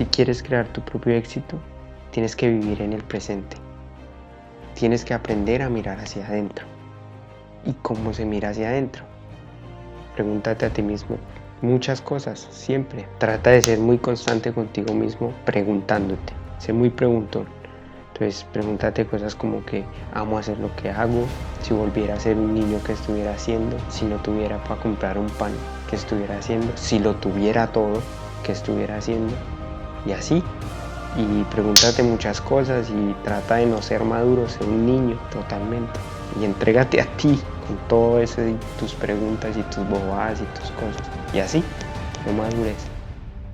Si quieres crear tu propio éxito, tienes que vivir en el presente. Tienes que aprender a mirar hacia adentro. ¿Y cómo se mira hacia adentro? Pregúntate a ti mismo muchas cosas, siempre. Trata de ser muy constante contigo mismo preguntándote. Sé muy preguntón. Entonces pregúntate cosas como que amo hacer lo que hago, si volviera a ser un niño que estuviera haciendo, si no tuviera para comprar un pan que estuviera haciendo, si lo tuviera todo que estuviera haciendo. Y así. Y pregúntate muchas cosas y trata de no ser maduro, ser un niño totalmente. Y entrégate a ti con todo eso y tus preguntas y tus bobadas y tus cosas. Y así, no madures.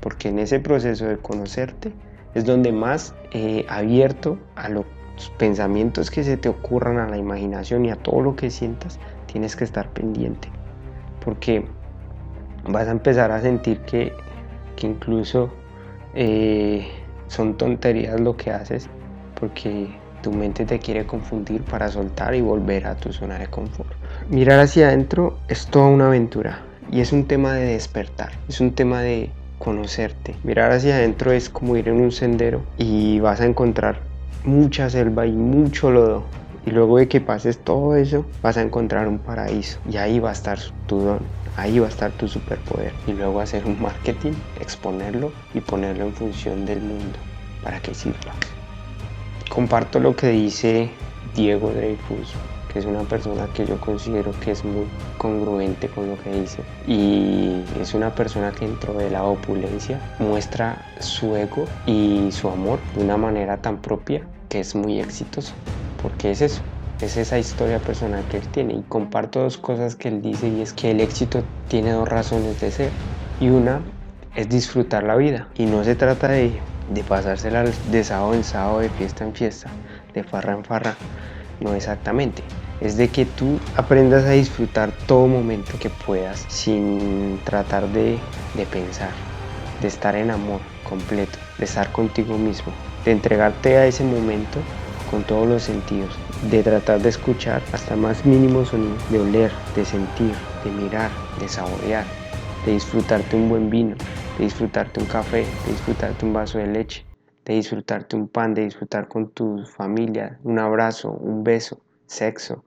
Porque en ese proceso de conocerte es donde más eh, abierto a los pensamientos que se te ocurran, a la imaginación y a todo lo que sientas, tienes que estar pendiente. Porque vas a empezar a sentir que, que incluso eh, son tonterías lo que haces, porque tu mente te quiere confundir para soltar y volver a tu zona de confort. Mirar hacia adentro es toda una aventura y es un tema de despertar, es un tema de conocerte. Mirar hacia adentro es como ir en un sendero y vas a encontrar mucha selva y mucho lodo. Y luego de que pases todo eso, vas a encontrar un paraíso. Y ahí va a estar tu don, ahí va a estar tu superpoder. Y luego hacer un marketing, exponerlo y ponerlo en función del mundo para que sirva. Comparto lo que dice Diego Dreyfus que es una persona que yo considero que es muy congruente con lo que dice y es una persona que dentro de la opulencia muestra su ego y su amor de una manera tan propia que es muy exitoso, porque es eso, es esa historia personal que él tiene y comparto dos cosas que él dice y es que el éxito tiene dos razones de ser y una es disfrutar la vida y no se trata de, de pasársela de sábado en sábado, de fiesta en fiesta, de farra en farra, no exactamente. Es de que tú aprendas a disfrutar todo momento que puedas sin tratar de, de pensar, de estar en amor completo, de estar contigo mismo, de entregarte a ese momento con todos los sentidos, de tratar de escuchar hasta más mínimo sonido, de oler, de sentir, de mirar, de saborear, de disfrutarte un buen vino, de disfrutarte un café, de disfrutarte un vaso de leche, de disfrutarte un pan, de disfrutar con tu familia, un abrazo, un beso, sexo,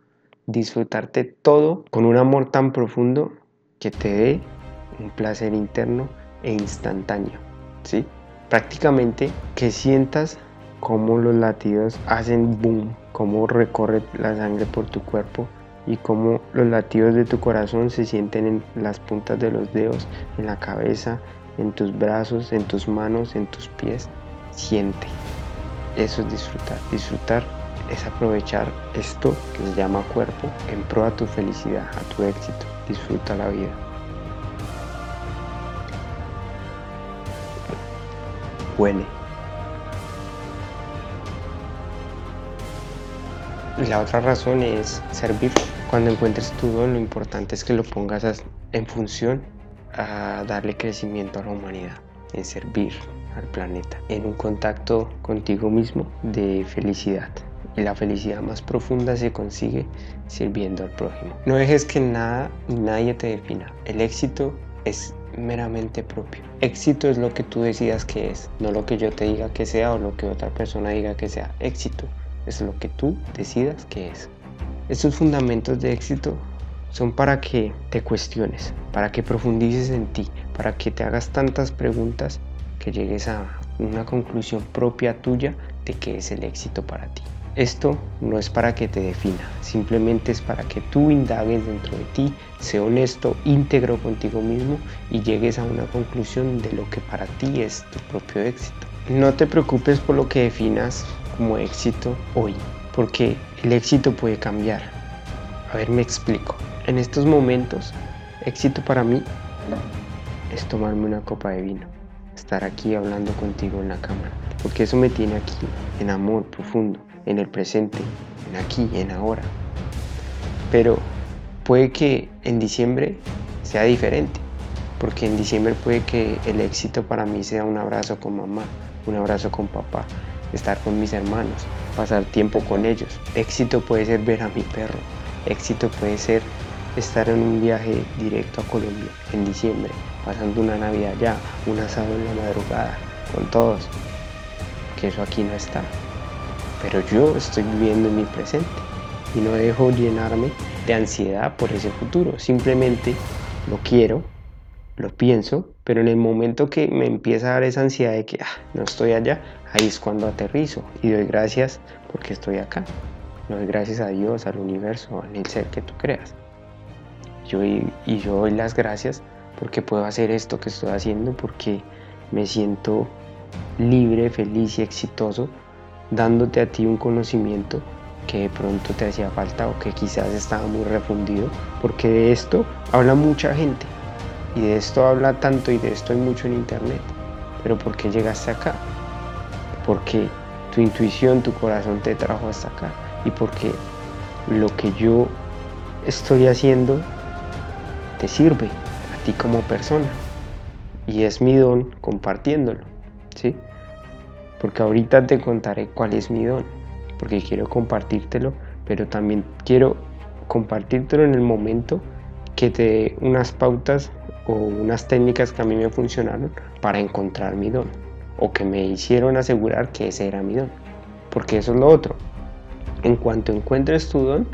disfrutarte todo con un amor tan profundo que te dé un placer interno e instantáneo, ¿sí? Prácticamente que sientas cómo los latidos hacen boom, cómo recorre la sangre por tu cuerpo y cómo los latidos de tu corazón se sienten en las puntas de los dedos, en la cabeza, en tus brazos, en tus manos, en tus pies siente. Eso es disfrutar. Disfrutar es aprovechar esto que se llama cuerpo en pro a tu felicidad, a tu éxito. Disfruta la vida. Huele. La otra razón es servir. Cuando encuentres tu don, lo importante es que lo pongas en función a darle crecimiento a la humanidad, en servir, al planeta, en un contacto contigo mismo de felicidad. Y la felicidad más profunda se consigue sirviendo al prójimo. No dejes que nada ni nadie te defina. El éxito es meramente propio. Éxito es lo que tú decidas que es, no lo que yo te diga que sea o lo que otra persona diga que sea. Éxito es lo que tú decidas que es. Estos fundamentos de éxito son para que te cuestiones, para que profundices en ti, para que te hagas tantas preguntas que llegues a una conclusión propia tuya de qué es el éxito para ti. Esto no es para que te defina, simplemente es para que tú indagues dentro de ti, sé honesto, íntegro contigo mismo y llegues a una conclusión de lo que para ti es tu propio éxito. No te preocupes por lo que definas como éxito hoy, porque el éxito puede cambiar. A ver, me explico. En estos momentos, éxito para mí es tomarme una copa de vino estar aquí hablando contigo en la cámara, porque eso me tiene aquí, en amor profundo, en el presente, en aquí, en ahora. Pero puede que en diciembre sea diferente, porque en diciembre puede que el éxito para mí sea un abrazo con mamá, un abrazo con papá, estar con mis hermanos, pasar tiempo con ellos. Éxito puede ser ver a mi perro, éxito puede ser estar en un viaje directo a Colombia en diciembre, pasando una Navidad allá, un asado en la madrugada. con todos, que eso aquí no está. Pero yo estoy viviendo en mi presente y no dejo llenarme de ansiedad por ese futuro. Simplemente lo quiero, lo pienso, pero en el momento que me empieza a dar esa ansiedad de que ah, no estoy allá, ahí es cuando aterrizo y doy gracias porque estoy acá. Doy gracias a Dios, al universo, al ser que tú creas. Yo, y yo doy las gracias porque puedo hacer esto que estoy haciendo, porque me siento libre, feliz y exitoso, dándote a ti un conocimiento que de pronto te hacía falta o que quizás estaba muy refundido, porque de esto habla mucha gente y de esto habla tanto y de esto hay mucho en internet. Pero ¿por qué llegaste acá? Porque tu intuición, tu corazón te trajo hasta acá y porque lo que yo estoy haciendo te sirve a ti como persona y es mi don compartiéndolo, ¿sí? Porque ahorita te contaré cuál es mi don porque quiero compartírtelo, pero también quiero compartírtelo en el momento que te dé unas pautas o unas técnicas que a mí me funcionaron para encontrar mi don o que me hicieron asegurar que ese era mi don. Porque eso es lo otro. En cuanto encuentres tu don,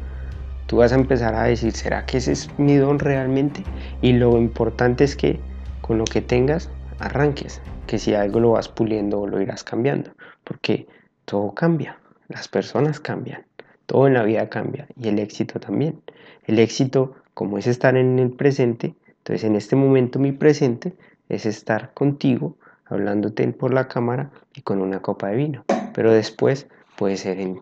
tú vas a empezar a decir, ¿será que ese es mi don realmente? Y lo importante es que con lo que tengas, arranques. Que si algo lo vas puliendo o lo irás cambiando. Porque todo cambia. Las personas cambian, todo en la vida cambia y el éxito también. El éxito, como es estar en el presente, entonces en este momento mi presente es estar contigo, hablándote por la cámara y con una copa de vino. Pero después puede ser en,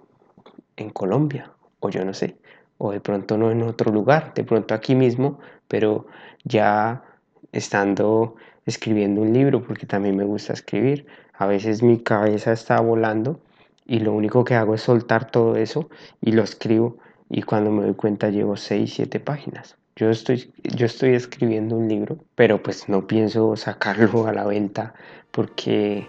Colombia o yo no sé, o de pronto no en otro lugar, de pronto aquí mismo, pero ya estando escribiendo un libro, porque también me gusta escribir. A veces mi cabeza está volando y lo único que hago es soltar todo eso y lo escribo y cuando me doy cuenta llevo 6, 7 páginas. Yo estoy, yo estoy escribiendo un libro, pero pues no pienso sacarlo a la venta porque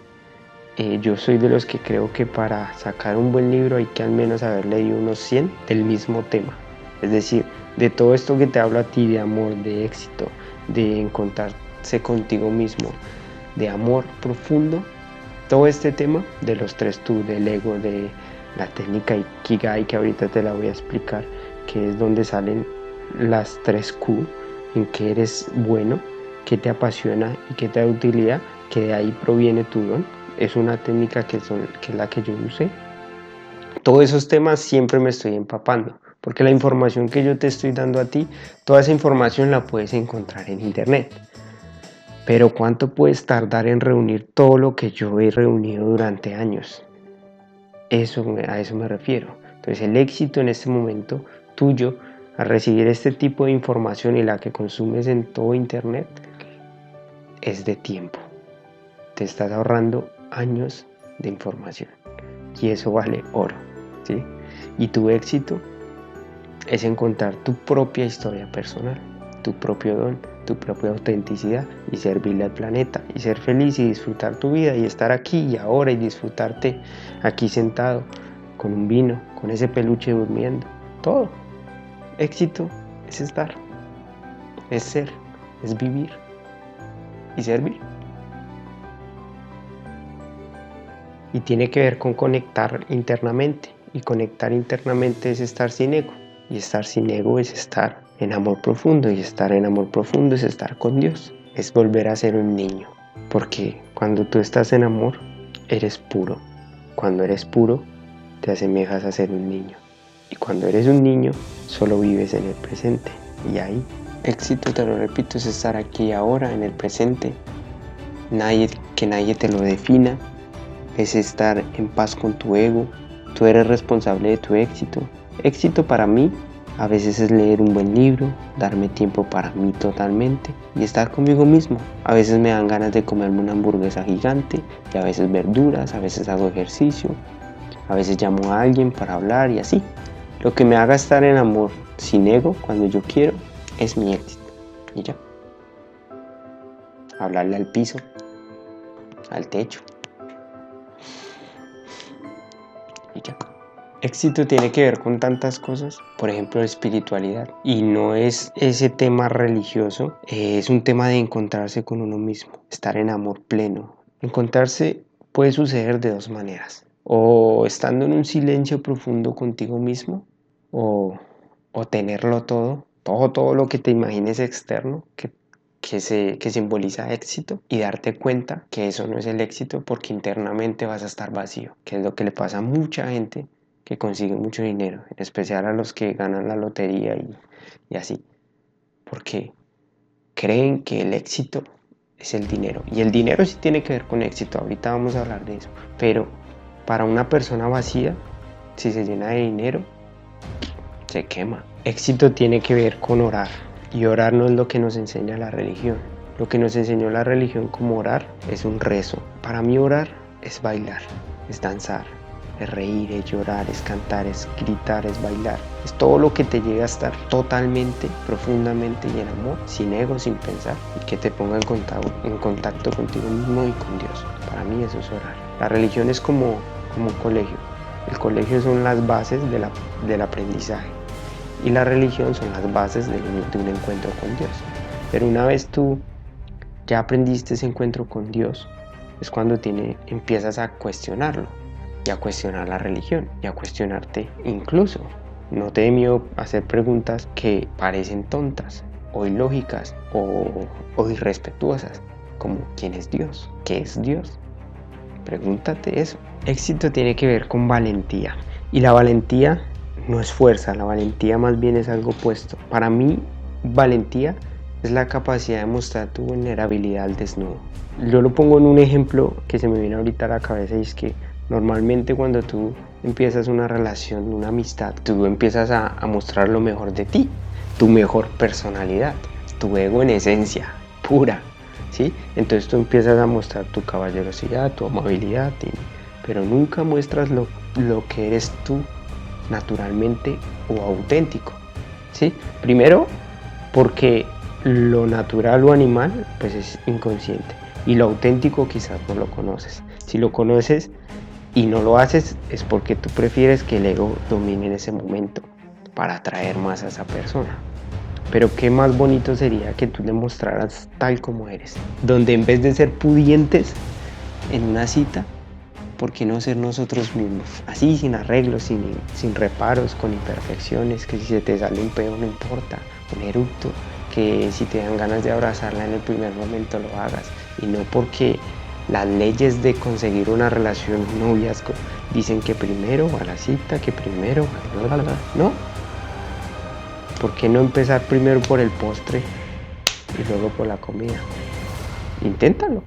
eh, yo soy de los que creo que para sacar un buen libro hay que al menos haber leído unos 100 del mismo tema. Es decir, de todo esto que te hablo a ti de amor, de éxito, de encontrarse contigo mismo, de amor profundo, todo este tema de los tres tú, del ego, de la técnica Ikigai, que ahorita te la voy a explicar, que es donde salen las tres Q, en que eres bueno, que te apasiona y que te da utilidad, que de ahí proviene tu don. Es una técnica que es la que yo usé. Todos esos temas siempre me estoy empapando, porque la información que yo te estoy dando a ti, toda esa información la puedes encontrar en internet. Pero ¿cuánto puedes tardar en reunir todo lo que yo he reunido durante años? Eso, a eso me refiero. Entonces el éxito en este momento tuyo a recibir este tipo de información y la que consumes en todo Internet es de tiempo. Te estás ahorrando años de información y eso vale oro. ¿sí? Y tu éxito es encontrar tu propia historia personal, tu propio don tu propia autenticidad y servirle al planeta y ser feliz y disfrutar tu vida y estar aquí y ahora y disfrutarte aquí sentado con un vino, con ese peluche durmiendo. Todo. Éxito es estar, es ser, es vivir y servir. Y tiene que ver con conectar internamente. Y conectar internamente es estar sin ego. Y estar sin ego es estar en amor profundo y estar en amor profundo es estar con Dios, es volver a ser un niño, porque cuando tú estás en amor, eres puro. Cuando eres puro, te asemejas a ser un niño. Y cuando eres un niño, solo vives en el presente. Y ahí, éxito, te lo repito, es estar aquí ahora, en el presente. Nadie, que nadie te lo defina. Es estar en paz con tu ego. Tú eres responsable de tu éxito. Éxito para mí a veces es leer un buen libro, darme tiempo para mí totalmente y estar conmigo mismo. A veces me dan ganas de comerme una hamburguesa gigante y a veces verduras, a veces hago ejercicio, a veces llamo a alguien para hablar y así. Lo que me haga estar en amor sin ego cuando yo quiero es mi éxito. Y ya. Hablarle al piso, al techo. Y ya. Éxito tiene que ver con tantas cosas, por ejemplo espiritualidad, y no es ese tema religioso, es un tema de encontrarse con uno mismo, estar en amor pleno, Encontrarse puede suceder de dos maneras. O estando en un silencio profundo contigo mismo, o, o tenerlo todo, todo, todo lo que te imagines externo, que que, se, que simboliza éxito y darte cuenta que eso no es el éxito porque internamente vas a estar vacío, que es lo que le pasa a mucha gente que consigue mucho dinero, en especial a los que ganan la lotería y, y así, porque creen que el éxito es el dinero. Y el dinero sí tiene que ver con éxito, ahorita vamos a hablar de eso, pero para una persona vacía, si se llena de dinero, se quema. Éxito tiene que ver con orar, y orar no es lo que nos enseña la religión. Lo que nos enseñó la religión como orar es un rezo. Para mí orar es bailar, es danzar, es reír, es llorar, es cantar, es gritar, es bailar. Es todo lo que te llega a estar totalmente, profundamente y en amor, sin ego, sin pensar, y que te ponga en contacto, en contacto contigo mismo y con Dios. Para mí eso es orar. La religión es como, como un colegio. El colegio son las bases del aprendizaje y la religión son las bases de, un encuentro con Dios. Pero una vez tú ya aprendiste ese encuentro con Dios, es cuando tiene, empiezas a cuestionarlo y a cuestionar la religión y a cuestionarte incluso. No te dé miedo hacer preguntas que parecen tontas o ilógicas o, o irrespetuosas, como ¿quién es Dios? ¿Qué es Dios? Pregúntate eso. Éxito tiene que ver con valentía. Y la valentía no es fuerza, la valentía más bien es algo opuesto. Para mí, valentía es la capacidad de mostrar tu vulnerabilidad al desnudo. Yo lo pongo en un ejemplo que se me viene ahorita a la cabeza es que normalmente cuando tú empiezas una relación, una amistad, tú empiezas a mostrar lo mejor de ti, tu mejor personalidad, tu ego en esencia, pura, Entonces tú empiezas a mostrar tu caballerosidad, tu amabilidad, pero nunca muestras lo, lo que eres tú naturalmente o auténtico. ¿sí? Primero, porque lo natural o animal pues es inconsciente y lo auténtico quizás no lo conoces. Si lo conoces y no lo haces es porque tú prefieres que el ego domine en ese momento para atraer más a esa persona. Pero qué más bonito sería que tú le mostraras tal como eres, donde en vez de ser pudientes en una cita, ¿por qué no ser nosotros mismos? Así, sin arreglos, sin, sin reparos, con imperfecciones, que si se te sale un pedo no importa, un eructo, que si te dan ganas de abrazarla en el primer momento lo hagas. Y no porque las leyes de conseguir una relación, noviazgo, dicen que primero a la cita, que primero, ¿no? ¿Por qué no empezar primero por el postre y luego por la comida? Inténtalo.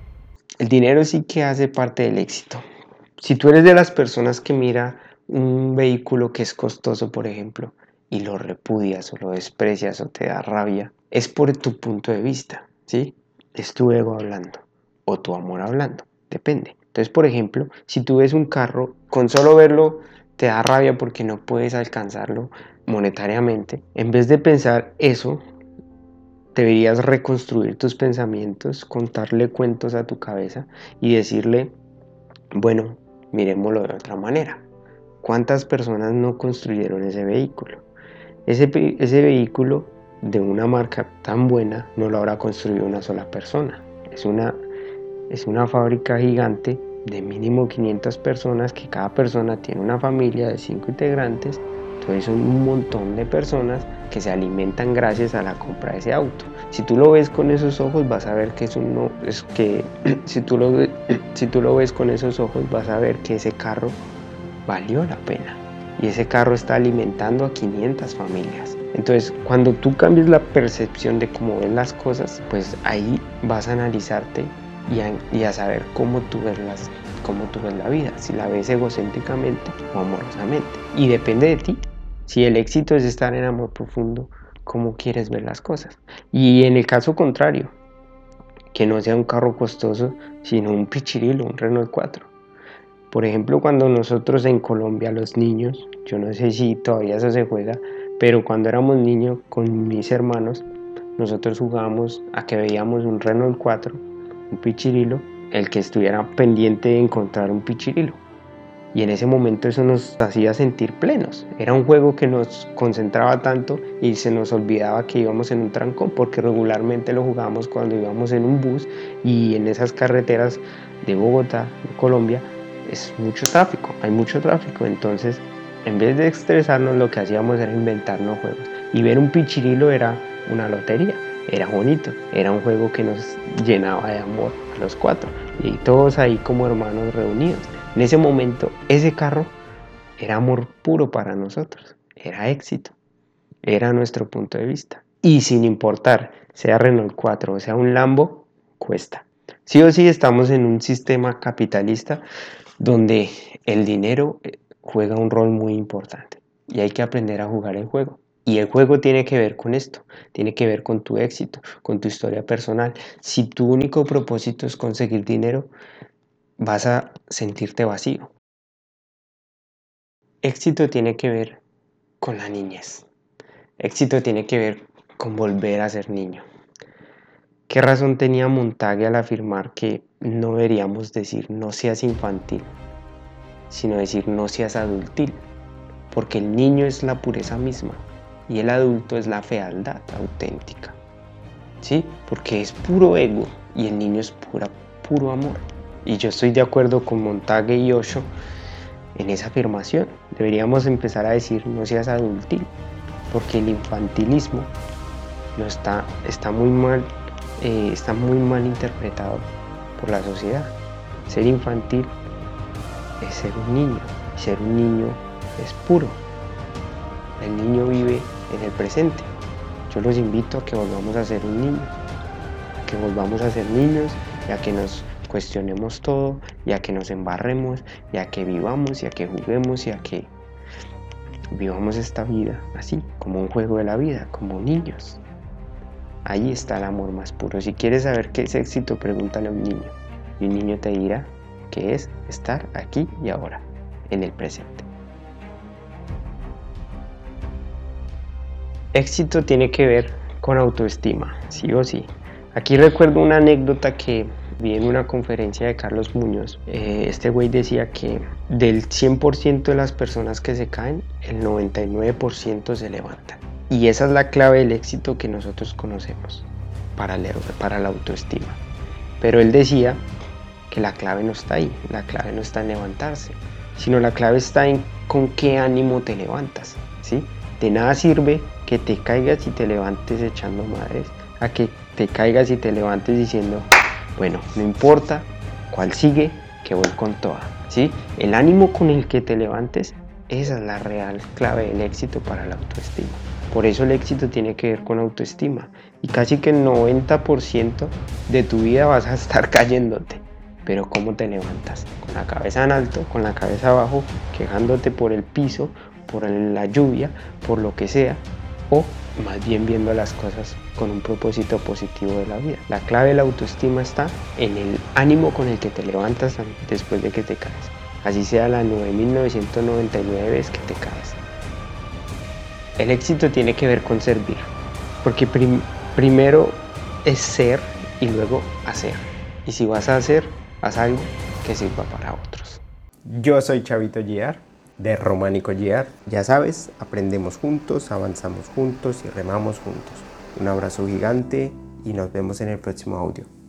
El dinero sí que hace parte del éxito. Si tú eres de las personas que mira un vehículo que es costoso, por ejemplo, y lo repudias o lo desprecias o te da rabia, es por tu punto de vista, ¿sí? Es tu ego hablando o tu amor hablando, depende. Entonces, por ejemplo, si tú ves un carro, con solo verlo te da rabia porque no puedes alcanzarlo monetariamente, en vez de pensar eso, deberías reconstruir tus pensamientos, contarle cuentos a tu cabeza y decirle, bueno, miremoslo de otra manera. ¿Cuántas personas no construyeron ese vehículo? Ese, vehículo de una marca tan buena no lo habrá construido una sola persona. Es una, es una fábrica gigante de mínimo 500 personas que cada persona tiene una familia de 5 integrantes entonces son un montón de personas que se alimentan gracias a la compra de ese auto. Si tú lo ves con esos ojos vas a ver que es no es que si tú lo si tú lo ves con esos ojos vas a ver que ese carro valió la pena y ese carro está alimentando a 500 familias. Entonces, cuando tú cambies la percepción de cómo ves las cosas, pues ahí vas a analizarte y a, y a saber cómo tú ves las cómo tú ves la vida, si la ves egocéntricamente o amorosamente. Y depende de ti si el éxito es estar en amor profundo, ¿cómo quieres ver las cosas? Y en el caso contrario, que no sea un carro costoso, sino un pichirilo, un Renault 4. Por ejemplo, cuando nosotros en Colombia, los niños, yo no sé si todavía eso se juega, pero cuando éramos niños con mis hermanos, nosotros jugábamos a que veíamos un Renault 4, un pichirilo, el que estuviera pendiente de encontrar un pichirilo. Y en ese momento eso nos hacía sentir plenos. Era un juego que nos concentraba tanto y se nos olvidaba que íbamos en un trancón porque regularmente lo jugábamos cuando íbamos en un bus y en esas carreteras de Bogotá, de Colombia, es mucho tráfico, hay mucho tráfico. Entonces, en vez de estresarnos, lo que hacíamos era inventarnos juegos. Y ver un pichirilo era una lotería, era bonito, era un juego que nos llenaba de amor a los cuatro y todos ahí como hermanos reunidos. En ese momento, ese carro era amor puro para nosotros, era éxito, era nuestro punto de vista. Y sin importar, sea Renault 4 o sea un Lambo, cuesta. Sí o sí estamos en un sistema capitalista donde el dinero eh, juega un rol muy importante y hay que aprender a jugar el juego. Y el juego tiene que ver con esto, tiene que ver con tu éxito, con tu historia personal. Si tu único propósito es conseguir dinero, vas a sentirte vacío. Éxito tiene que ver con la niñez. Éxito tiene que ver con volver a ser niño. ¿Qué razón tenía Montague al afirmar que no deberíamos decir no seas infantil, sino decir no seas adultil? Porque el niño es la pureza misma y el adulto es la fealdad auténtica. ¿Sí? Porque es puro ego y el niño es puro amor. Y yo estoy de acuerdo con Montague y Osho en esa afirmación. Deberíamos empezar a decir no seas adultil, porque el infantilismo está, está, muy mal, eh, está muy mal interpretado por la sociedad. Ser infantil es ser un niño, y ser un niño es puro. El niño vive en el presente. Yo los invito a que volvamos a ser un niño, que volvamos a ser niños y a que nos cuestionemos todo y a que nos embarremos y a que vivamos y a que juguemos y a que vivamos esta vida así, como un juego de la vida, como niños. Ahí está el amor más puro. Si quieres saber qué es éxito, pregúntale a un niño. Y un niño te dirá que es estar aquí y ahora, en el presente. Éxito tiene que ver con autoestima, sí o sí. Aquí recuerdo una anécdota que vi en una conferencia de Carlos Muñoz, eh, este güey decía que del 100% de las personas que se caen, el 99% se levantan. Y esa es la clave del éxito que nosotros conocemos para, para la autoestima. Pero él decía que la clave no está ahí, la clave no está en levantarse, sino la clave está en con qué ánimo te levantas. ¿sí? De nada sirve que te caigas y te levantes echando madres, a que te caigas y te levantes diciendo, bueno, no importa cuál sigue, que voy con toda. ¿sí? El ánimo con el que te levantes, esa es la real clave del éxito para la autoestima. Por eso el éxito tiene que ver con autoestima. Y casi que el 90% de tu vida vas a estar cayéndote. Pero ¿cómo te levantas? Con la cabeza en alto, con la cabeza abajo, quejándote por el piso, por la lluvia, por lo que sea. O más bien viendo las cosas con un propósito positivo de la vida. La clave de la autoestima está en el ánimo con el que te levantas después de que te caes. Así sea la 9999 veces que te caes. El éxito tiene que ver con servir, porque primero es ser y luego hacer. Y si vas a hacer, haz algo que sirva para otros. Yo soy Chavito Giar de Románico Guiar. Ya sabes, aprendemos juntos, avanzamos juntos y remamos juntos. Un abrazo gigante y nos vemos en el próximo audio.